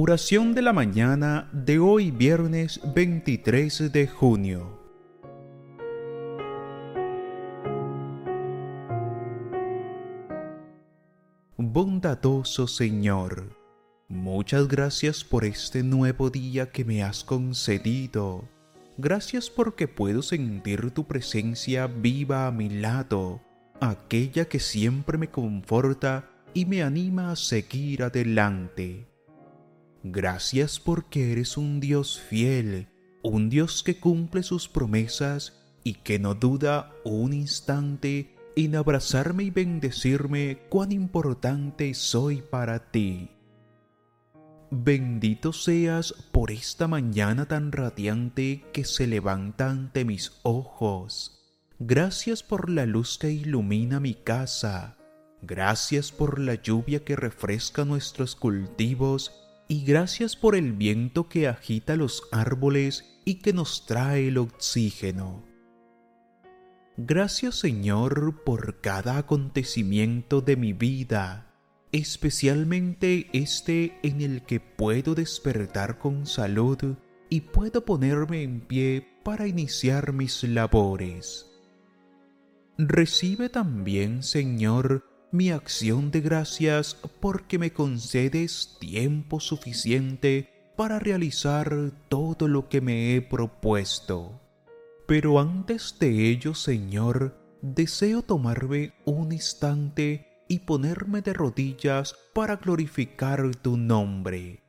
Oración de la mañana de hoy viernes 23 de junio. Bondadoso Señor, muchas gracias por este nuevo día que me has concedido. Gracias porque puedo sentir tu presencia viva a mi lado aquella que siempre me conforta y me anima a seguir adelante. Gracias porque eres un Dios fiel, un Dios que cumple sus promesas y que no duda un instante en abrazarme y bendecirme cuán importante soy para ti. Bendito seas por esta mañana tan radiante que se levanta ante mis ojos Gracias por la luz que ilumina mi casa. Gracias por la lluvia que refresca nuestros cultivos y gracias por el viento que agita los árboles y que nos trae el oxígeno. Gracias Señor por cada acontecimiento de mi vida, especialmente este en el que puedo despertar con salud y puedo ponerme en pie para iniciar mis labores. Recibe también, Señor, mi acción de gracias porque me concedes tiempo suficiente para realizar todo lo que me he propuesto. Pero antes de ello, Señor, deseo tomarme un instante y ponerme de rodillas para glorificar tu nombre.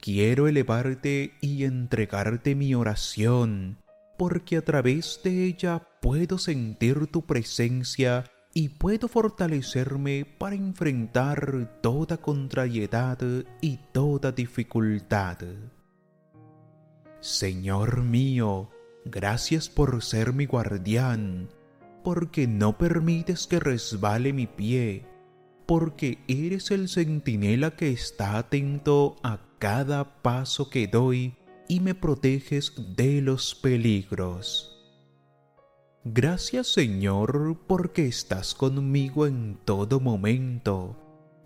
Quiero elevarte y entregarte mi oración, porque a través de ella puedo sentir tu presencia y puedo fortalecerme para enfrentar toda contrariedad y toda dificultad. Señor mío, gracias por ser mi guardián, porque no permites que resbale mi pie, porque eres el centinela que está atento a cada paso que doy y me proteges de los peligros. Gracias Señor porque estás conmigo en todo momento,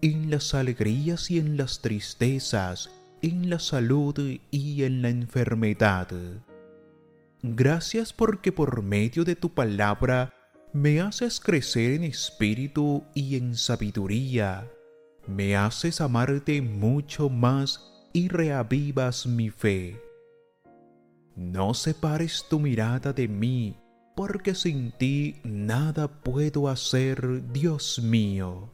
en las alegrías y en las tristezas, en la salud y en la enfermedad. Gracias porque por medio de tu palabra me haces crecer en espíritu y en sabiduría, me haces amarte mucho más y reavivas mi fe. No separes tu mirada de mí, porque sin ti nada puedo hacer, Dios mío.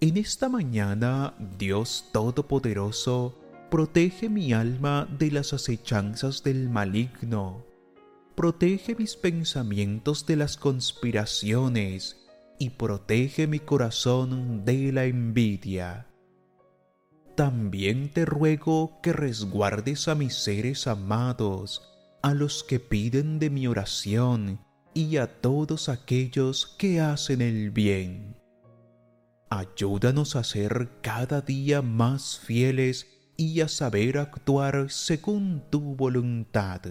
En esta mañana, Dios Todopoderoso, protege mi alma de las acechanzas del maligno, protege mis pensamientos de las conspiraciones y protege mi corazón de la envidia también te ruego que resguardes a mis seres amados, a los que piden de mi oración y a todos aquellos que hacen el bien. Ayúdanos a ser cada día más fieles y a saber actuar según tu voluntad.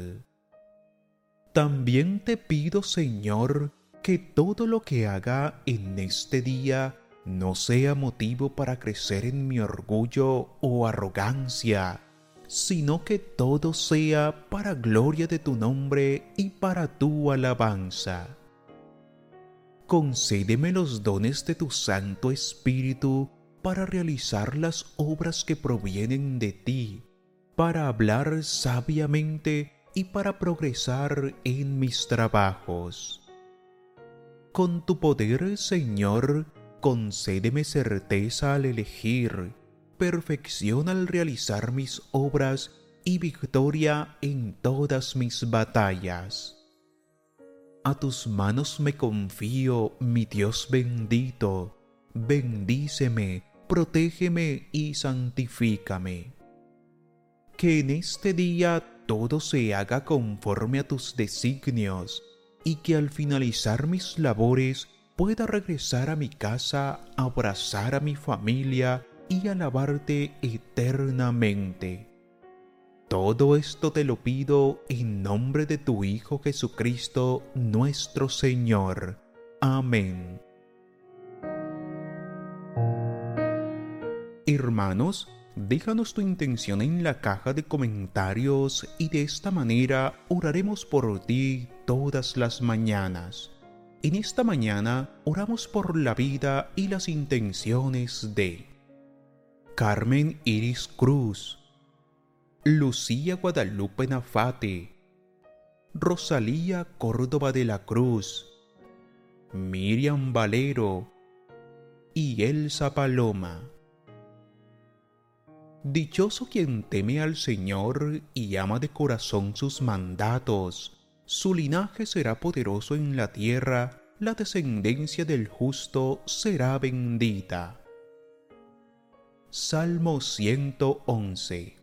También te pido, Señor, que todo lo que haga en este día no sea motivo para crecer en mi orgullo o arrogancia, sino que todo sea para gloria de tu nombre y para tu alabanza. concédeme los dones de tu Santo Espíritu para realizar las obras que provienen de ti, para hablar sabiamente y para progresar en mis trabajos. Con tu poder, Señor, concédeme certeza al elegir, perfección al realizar mis obras y victoria en todas mis batallas. A tus manos me confío, mi Dios bendito. Bendíceme, protégeme y santifícame. Que en este día todo se haga conforme a tus designios y que al finalizar mis labores pueda regresar a mi casa, abrazar a mi familia y alabarte eternamente. Todo esto te lo pido en nombre de tu Hijo Jesucristo, nuestro Señor. Amén. Hermanos, déjanos tu intención en la caja de comentarios y de esta manera oraremos por ti todas las mañanas. En esta mañana oramos por la vida y las intenciones de Carmen Iris Cruz, Lucía Guadalupe Nafate, Rosalía Córdoba de la Cruz, Miriam Valero y Elsa Paloma. Dichoso quien teme al Señor y ama de corazón sus mandatos, su linaje será poderoso en la tierra, la descendencia del justo será bendita. Salmo 111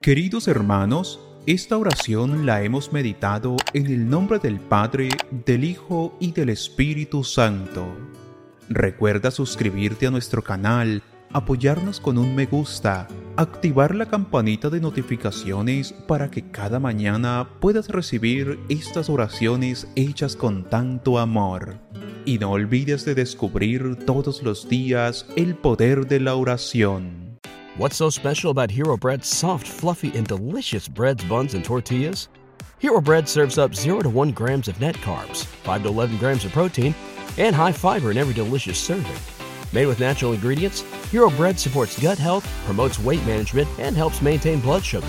Queridos hermanos, esta oración la hemos meditado en el nombre del Padre, del Hijo y del Espíritu Santo. Recuerda suscribirte a nuestro canal, apoyarnos con un me gusta, activar la campanita de notificaciones para que cada mañana puedas recibir estas oraciones hechas con tanto amor. Y no olvides de descubrir todos los días el poder de la oración. What's so special about Hero Bread's soft, fluffy, and delicious breads, buns, and tortillas? Hero Bread serves up 0 to 1 grams of net carbs, 5 to 11 grams of protein, and high fiber in every delicious serving. Made with natural ingredients, Hero Bread supports gut health, promotes weight management, and helps maintain blood sugar.